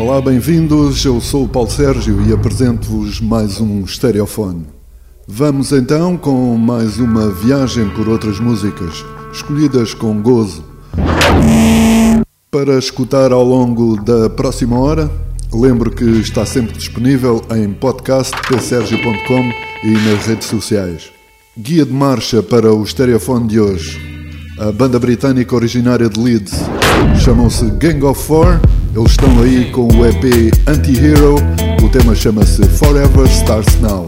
Olá, bem-vindos. Eu sou o Paulo Sérgio e apresento-vos mais um Stereofone. Vamos então com mais uma viagem por outras músicas, escolhidas com gozo. Para escutar ao longo da próxima hora, lembro que está sempre disponível em podcast psergio.com e nas redes sociais. Guia de marcha para o Stereofone de hoje. A banda britânica originária de Leeds chamam-se Gang of Four. Eles estão aí com o EP Anti-Hero. O tema chama-se Forever Starts Now.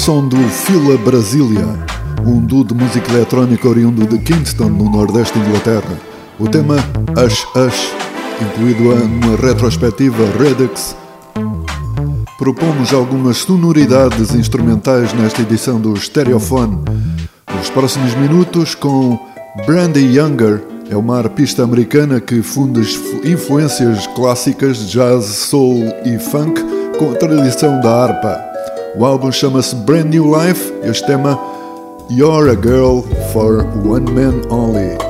Som do Fila Brasília, um duo de música eletrónica oriundo de Kingston, no nordeste da Inglaterra. O tema Ash Ash, incluído numa retrospectiva Redux, propomos algumas sonoridades instrumentais nesta edição do Stereophone. Nos próximos minutos, com Brandy Younger, é uma arpista americana que funde influências clássicas jazz, soul e funk com a tradição da harpa. O álbum chama-se Brand New Life e este tema You're a Girl for One Man Only.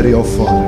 stereo phone.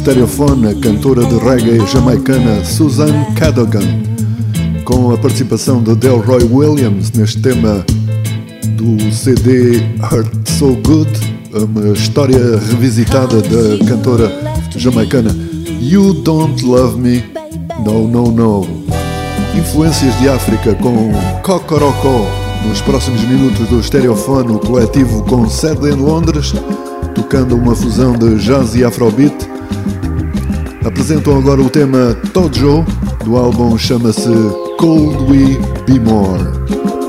Stereophone a cantora de reggae jamaicana Susan Cadogan, com a participação de Delroy Williams neste tema do CD Hurt So Good, uma história revisitada da cantora jamaicana You Don't Love Me, No No No. Influências de África com Cocorocó nos próximos minutos do Stereophone, o coletivo com sede em Londres, tocando uma fusão de jazz e afrobeat. Apresentam agora o tema Tojo, do álbum chama-se Cold We Be More.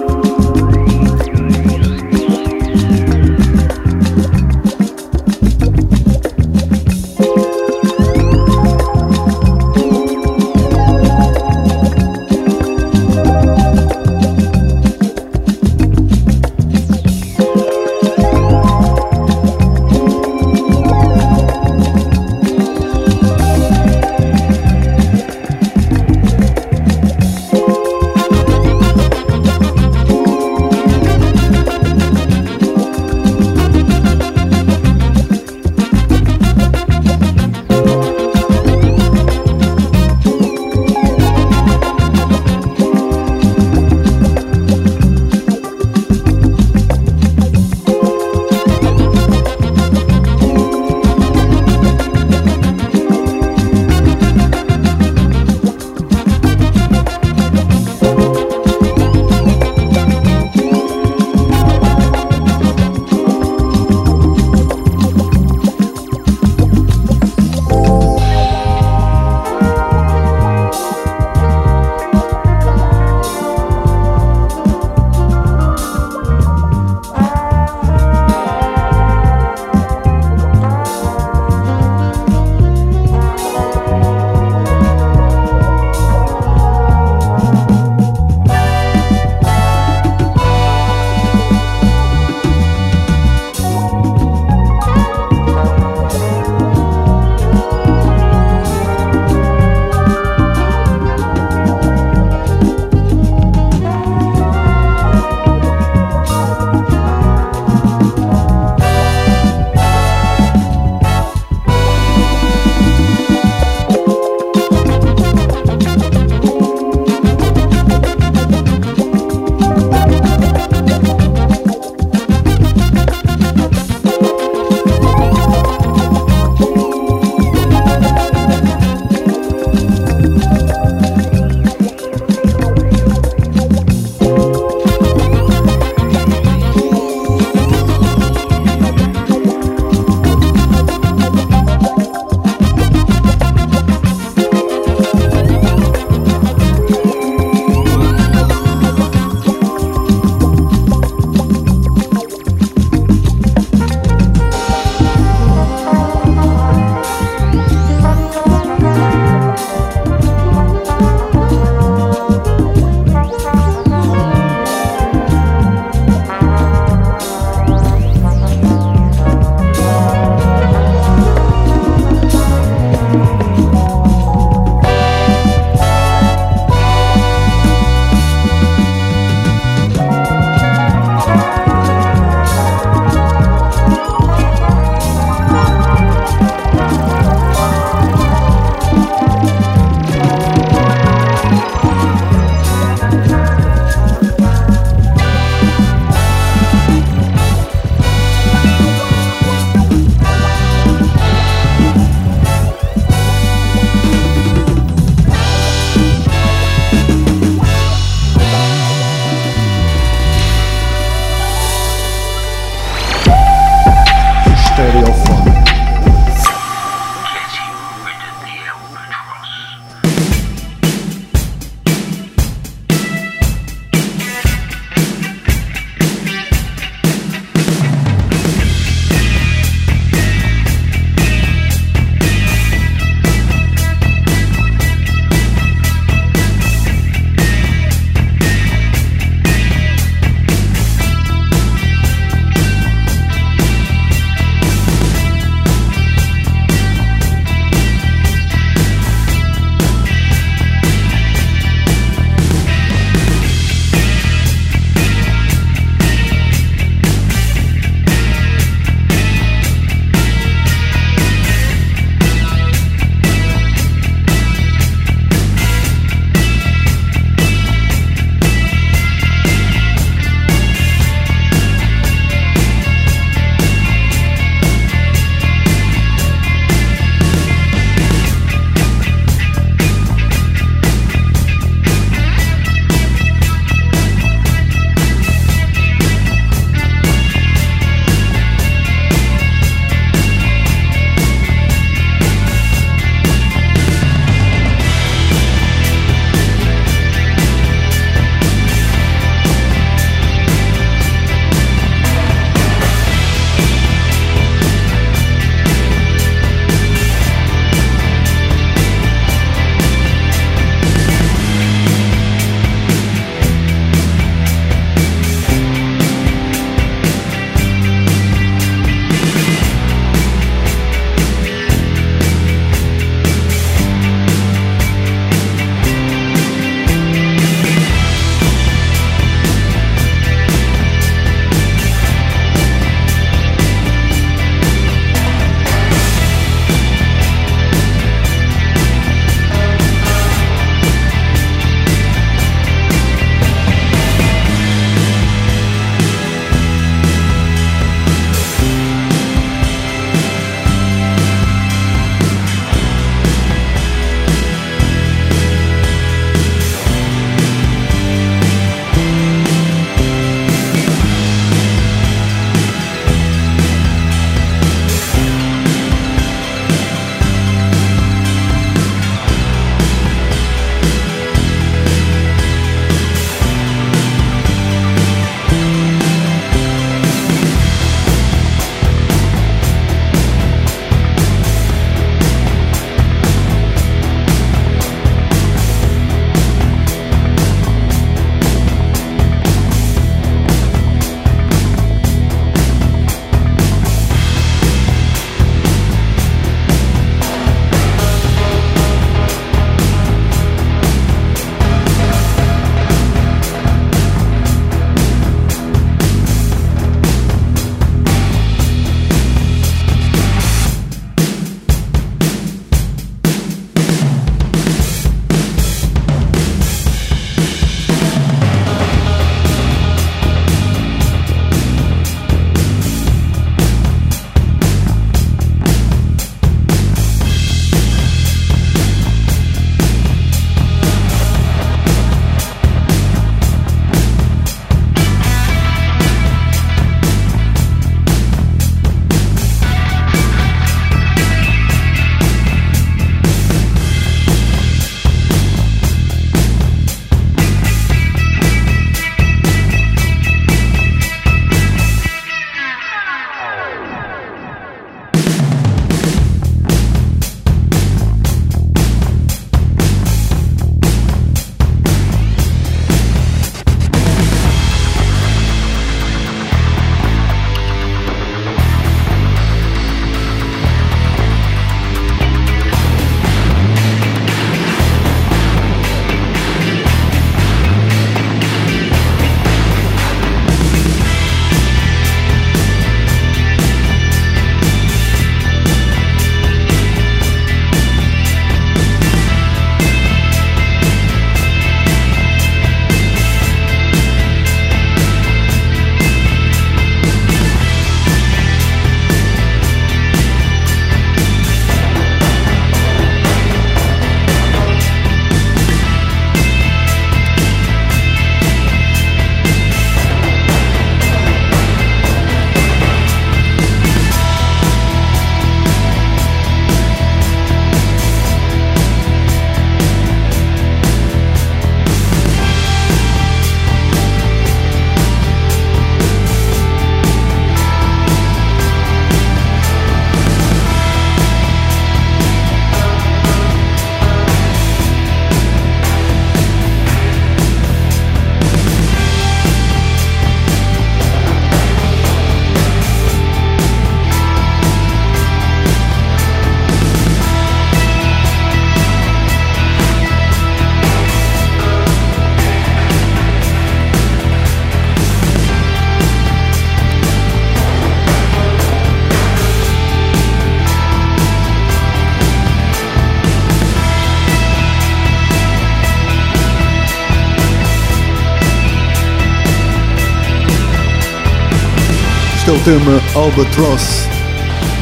Tema Albatross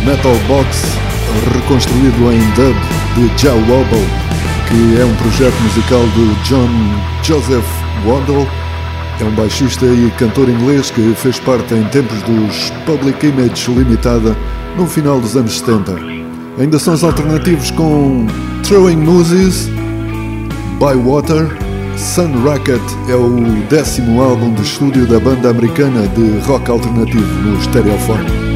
Metal Box, reconstruído em dub de Joe Wobble, que é um projeto musical do John Joseph Waddle. É um baixista e cantor inglês que fez parte em tempos dos Public Image Limitada no final dos anos 70. Ainda são os alternativos com Throwing Mooses, By Water, Sun Racket é o décimo álbum de estúdio da banda americana de rock alternativo no Stereophone.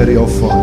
Stereofone. tic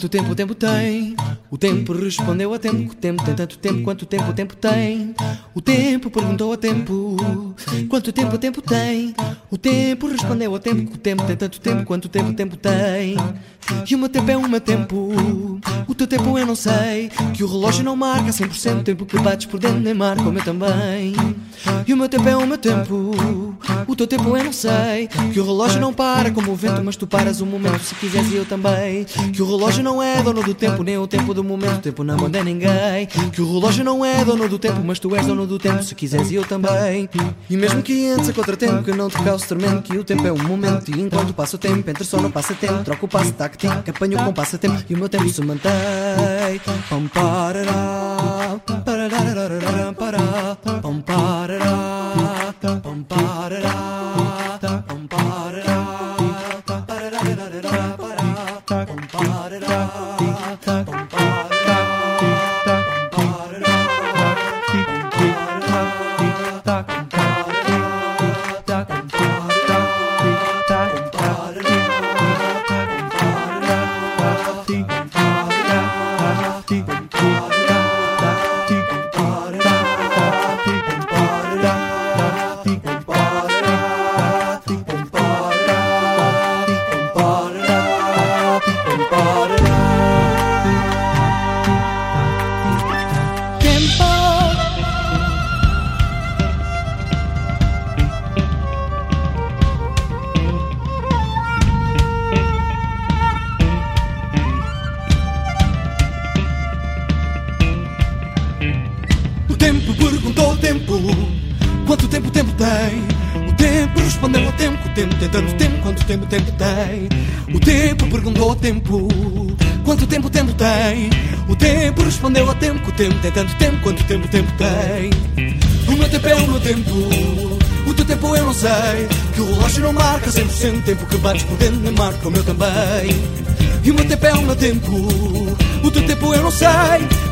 quanto tempo o tempo tem. O tempo respondeu a tempo que o tempo tem tanto tempo quanto tempo o tempo tem. O tempo perguntou ao tempo quanto tempo o tempo tem. O tempo respondeu ao tempo que o tempo tem tanto tempo quanto o tempo o tempo tem. E o meu tempo é o meu tempo. O teu tempo eu não sei. Que o relógio não marca 100% o tempo que bates por dentro, nem marca o meu também. E o meu tempo é o meu tempo. O teu tempo eu não sei. Que o relógio não para como o vento, mas tu paras um momento se quiseres e eu também. Que o relógio não é dono do tempo, nem o tempo do momento. O tempo não manda ninguém. Que o relógio não é dono do tempo, mas tu és dono do tempo se quiseres eu também. E mesmo que antes a contratempo, que não te cause tremendo. Que o tempo é um momento e enquanto passa o tempo, entra só no passatempo. Troca o passo, tac, tic, apanho com passatempo e o meu tempo se mantém. Pam, parará, parará, pará, pam, parará, tempo tem tanto tempo quanto tempo o tempo tem? O meu tempo é o meu tempo O teu tempo eu não sei. Que o relógio não marca 100% o tempo que bates por dentro Nem marca o meu também. E o meu tempo é o meu tempo O teu tempo eu não sei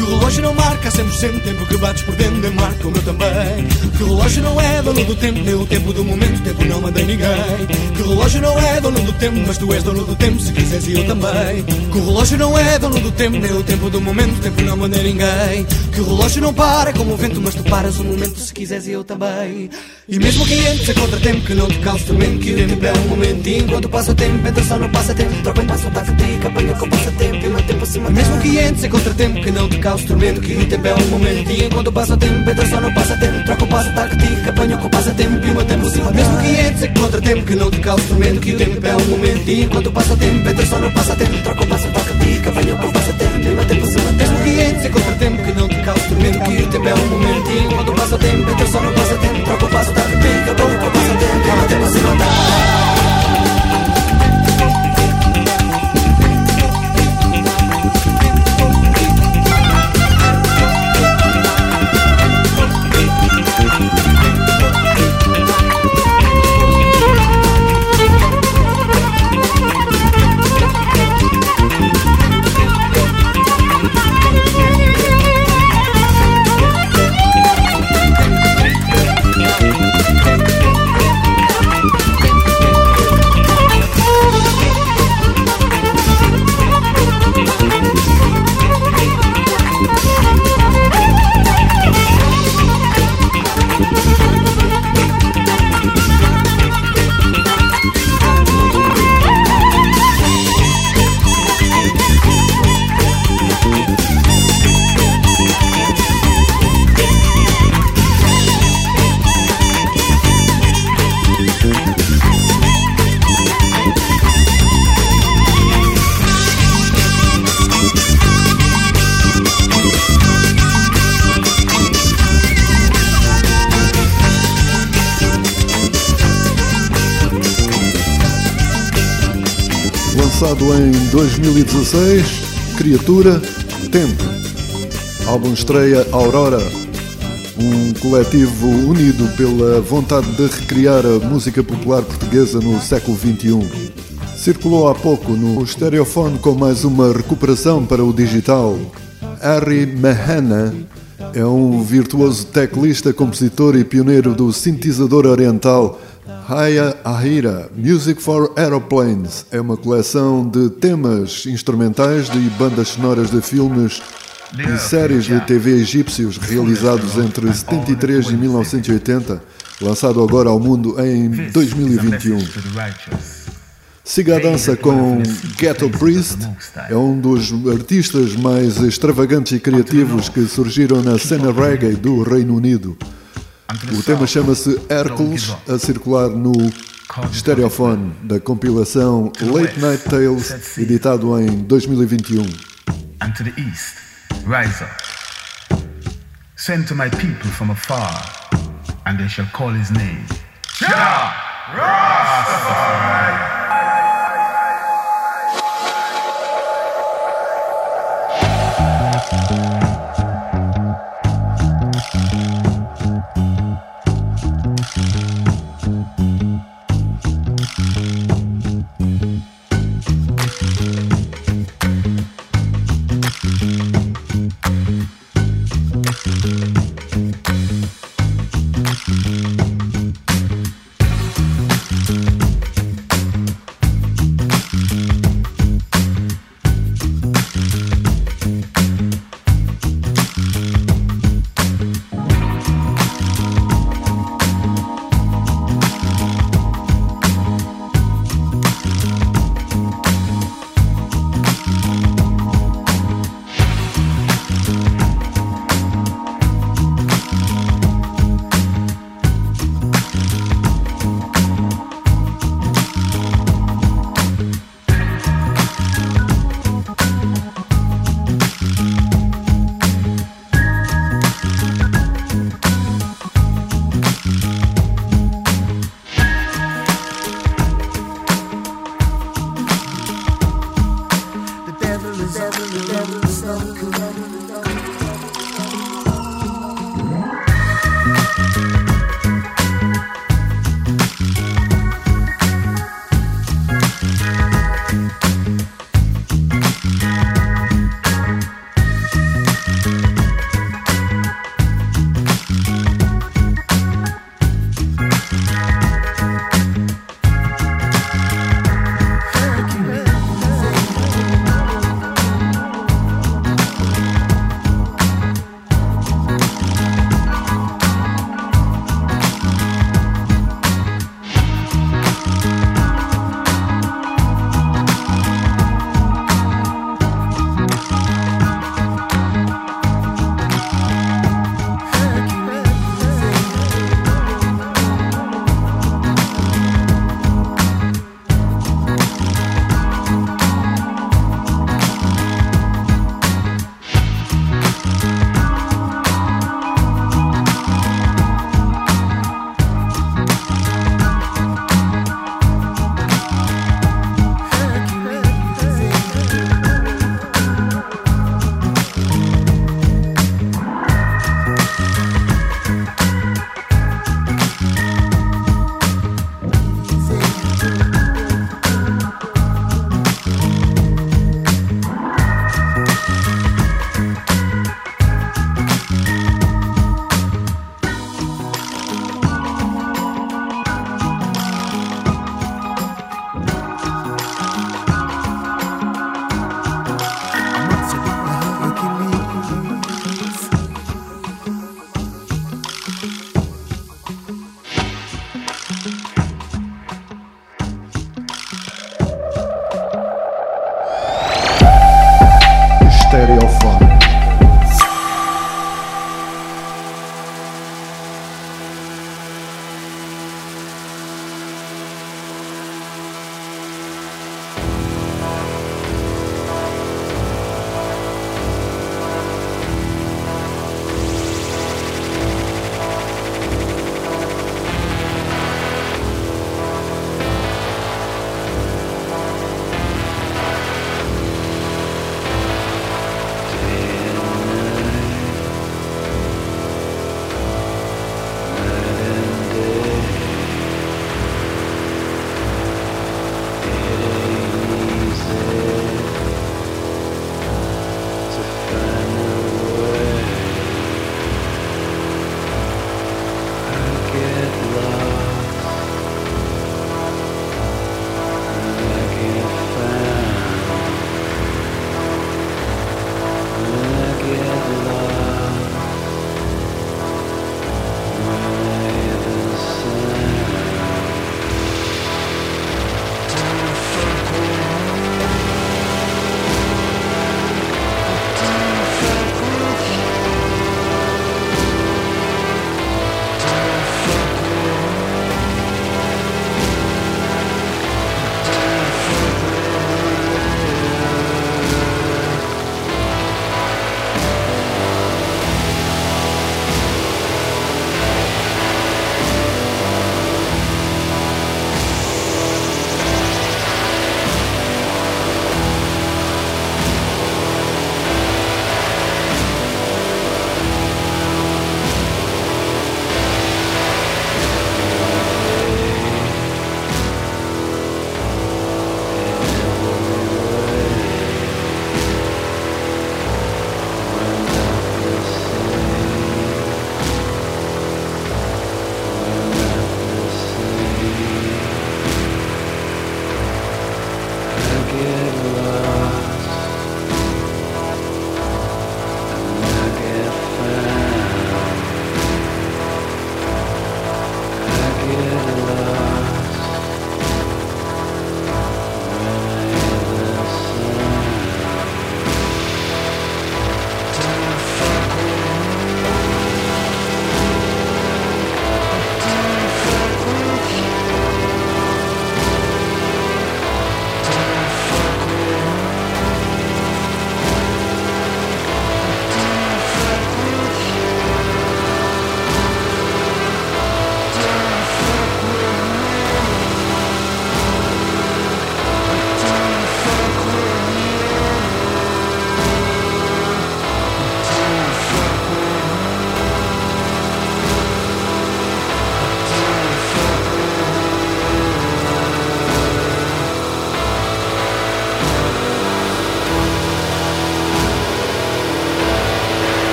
Que o relógio não marca 100% o tempo que bates por dentro Nem marca o meu também. Que o relógio não é dono do tempo Nem o tempo do momento O tempo não manda ninguém. Que o relógio não é dono do tempo Mas tu és dono do tempo Se quiseres e eu também. Que o relógio não é dono do tempo Nem o tempo do momento O tempo não manda ninguém. Que o relógio não para como o vento Mas tu paras um momento Se quiseres e eu também. E mesmo que entres a contratempo Que não te cause tormento Que o tempo é um momento E enquanto passa o tempo Entra só no passatempo Troca um passo, taco, tica Apanha com o passatempo E o meu tempo acima. Mesmo que entres a Que não te cause tormento Que o tempo é um momento E enquanto passa o tempo Entra só no passatempo Troca o passo, taco, tica Apanha com o passatempo E o meu tempo acima Mesmo que entres a contratempo Que não te cause tormento Que o tempo é um momento E enquanto passa o tempo Entra só no passatempo Troca o passo, taco, tica Apanha com o passatempo E o meu tempo acima Mesmo que entres a contratempo Que não te cause tormento Que o tempo é um momento E enquanto passa o tempo Entra só no passatempo Troca o passo, taco, tica Apanha com o passatempo E o meu tempo acima Lançado em 2016, Criatura, Tempo. Álbum estreia Aurora, um coletivo unido pela vontade de recriar a música popular portuguesa no século XXI. Circulou há pouco no Stereophone com mais uma recuperação para o digital. Harry Mahana é um virtuoso teclista, compositor e pioneiro do sintetizador oriental Haya Ahira Music for Aeroplanes. É uma coleção de temas instrumentais de bandas sonoras de filmes e séries de TV egípcios realizados entre 73 e 1980, lançado agora ao mundo em 2021. Siga a dança com Ghetto Priest, é um dos artistas mais extravagantes e criativos que surgiram na cena reggae do Reino Unido. O tema chama-se Hércules, a circular no Stereophone da compilação Late Night Tales, editado em 2021. and to the east, rise up. Send to my people from afar, and they shall call his name.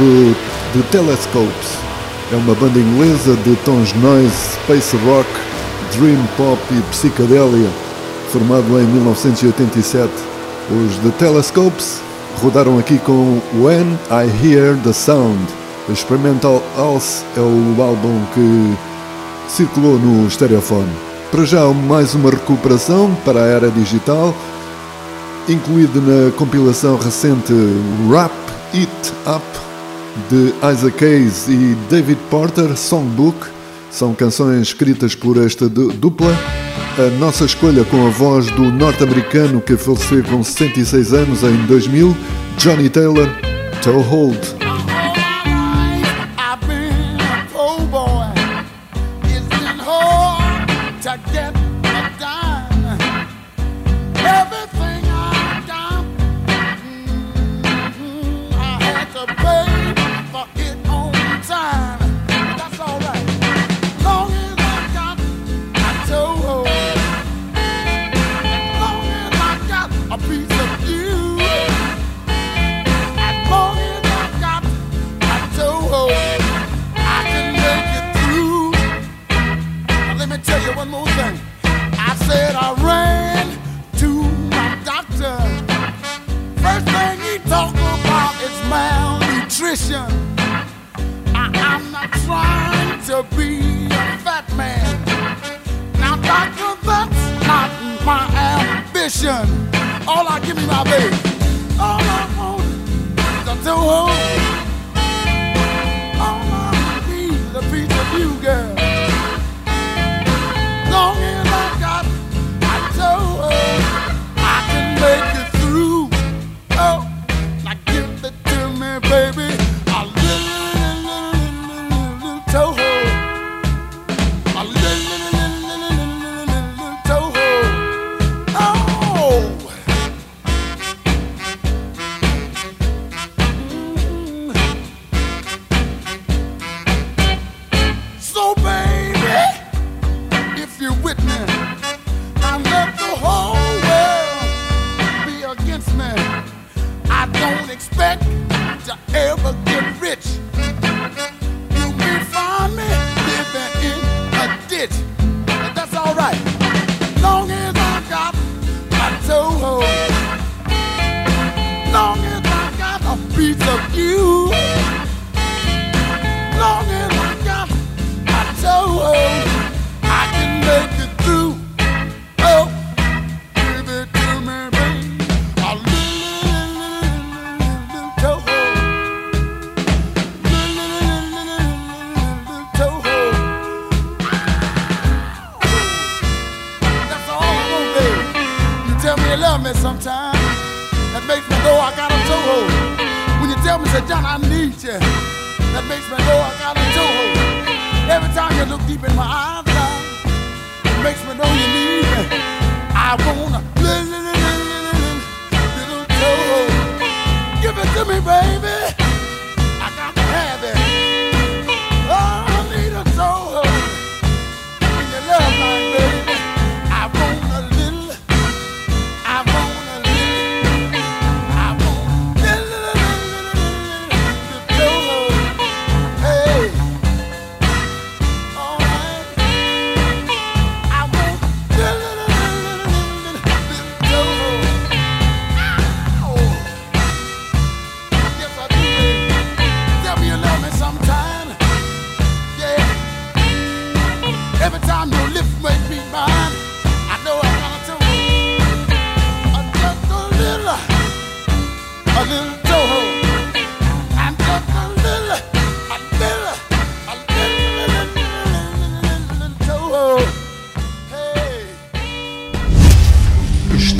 do, do Telescopes. É uma banda inglesa de tons noise, space rock, dream pop e psicadélia, formado em 1987. Os The Telescopes rodaram aqui com When I Hear the Sound. A Experimental House é o álbum que circulou no Stereophone. Para já, mais uma recuperação para a era digital, incluído na compilação recente Wrap It Up de Isaac Hayes e David Porter, Songbook. São canções escritas por esta dupla. A nossa escolha com a voz do norte-americano que faleceu com 66 anos em 2000, Johnny Taylor, Toe Hold. expect to ever get rich.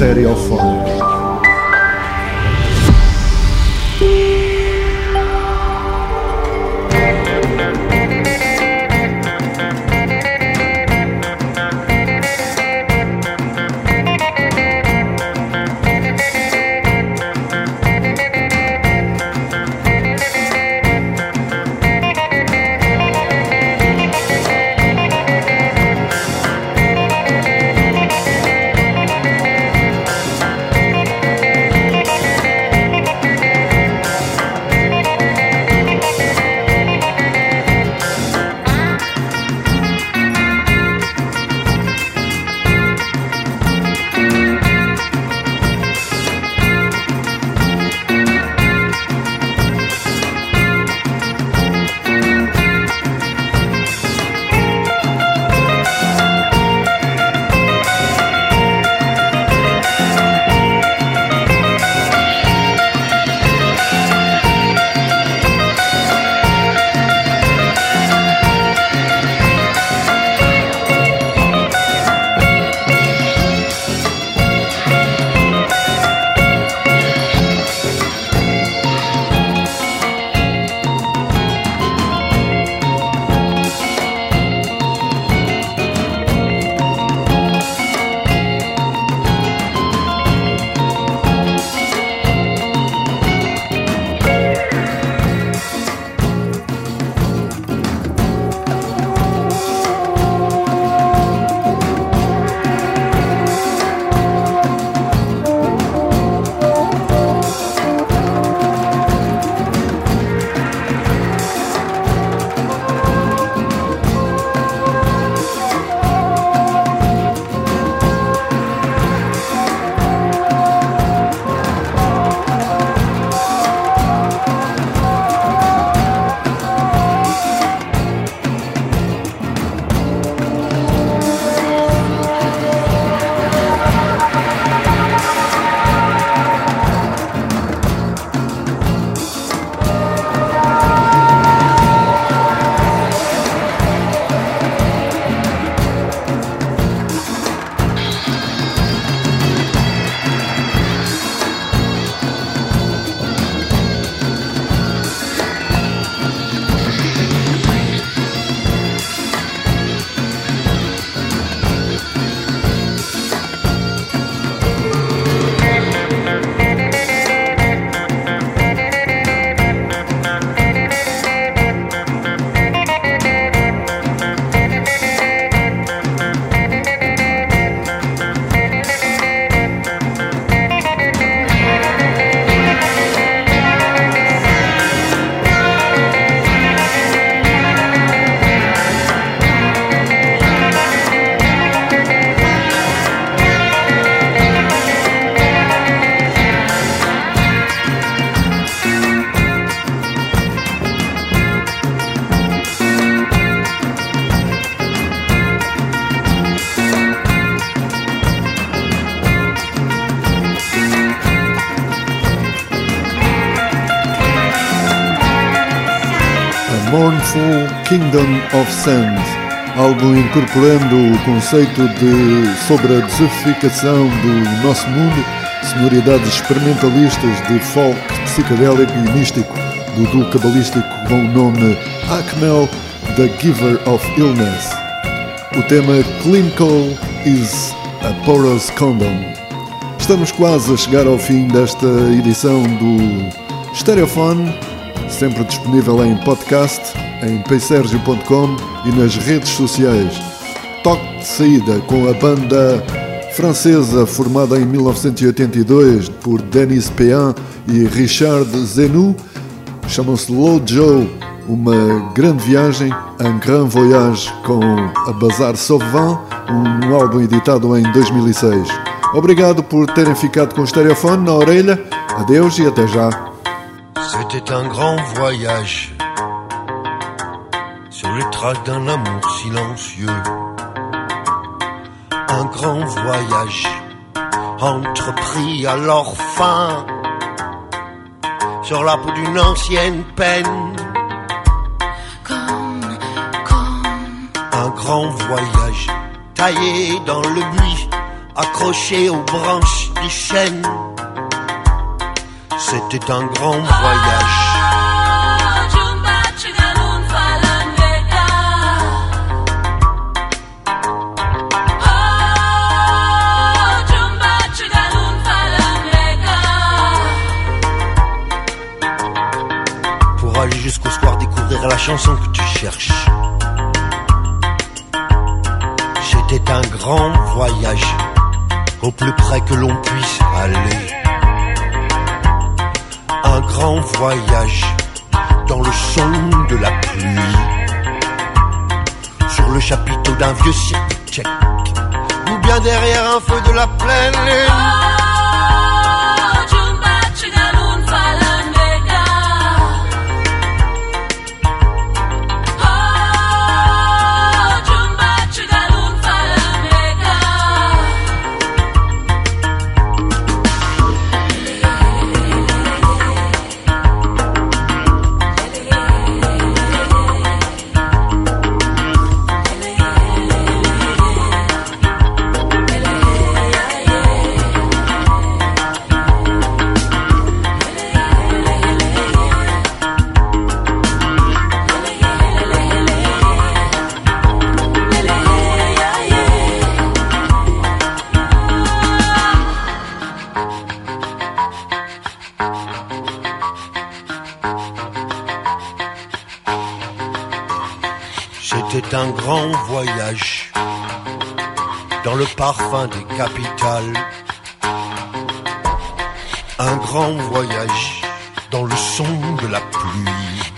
Estereofônica. Mournful Kingdom of Sand, álbum incorporando o conceito de sobre a desertificação do nosso mundo, sonoridades experimentalistas de folk psicodélico e místico do duo cabalístico com o nome Acmel, The Giver of Illness. O tema Clinical is a Porous Condom. Estamos quase a chegar ao fim desta edição do Stereophone, sempre disponível em podcast, em psergio.com e nas redes sociais. Toque de saída com a banda francesa formada em 1982 por Denis Péan e Richard Zenou, chamam-se Low Joe, uma grande viagem, un grand voyage com a Bazar Sauvant, um álbum editado em 2006. Obrigado por terem ficado com o estereofone na orelha. Adeus e até já. C'était un grand voyage sur les traces d'un amour silencieux. Un grand voyage entrepris à leur fin sur la peau d'une ancienne peine. Un grand voyage taillé dans le buis, accroché aux branches l'Autrichienne. C'était un grand voyage. Pour aller jusqu'au soir découvrir la chanson que tu cherches. C'était un grand voyage, au plus près que l'on puisse aller. Grand voyage dans le son de la pluie. Sur le chapiteau d'un vieux cirque tchèque, ou bien derrière un feu de la pleine lune. C'était un grand voyage dans le parfum des capitales. Un grand voyage dans le son de la pluie.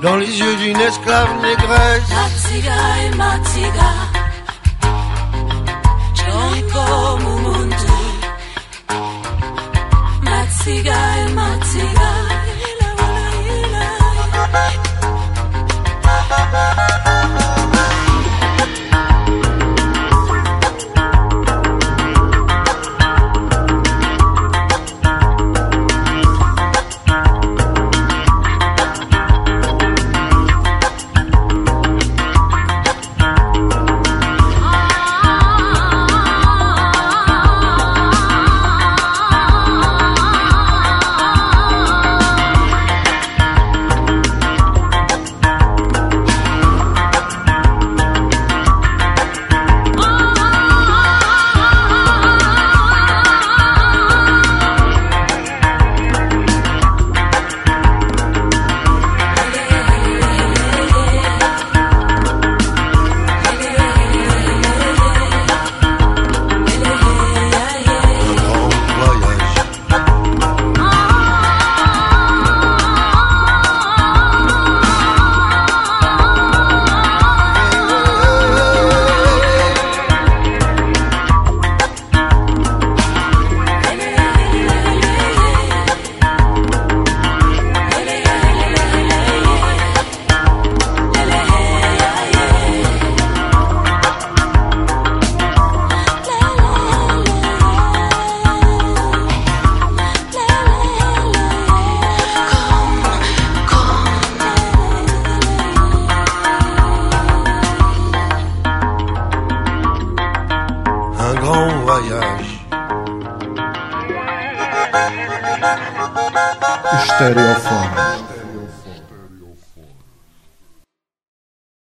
Dans les yeux d'une esclave négresse.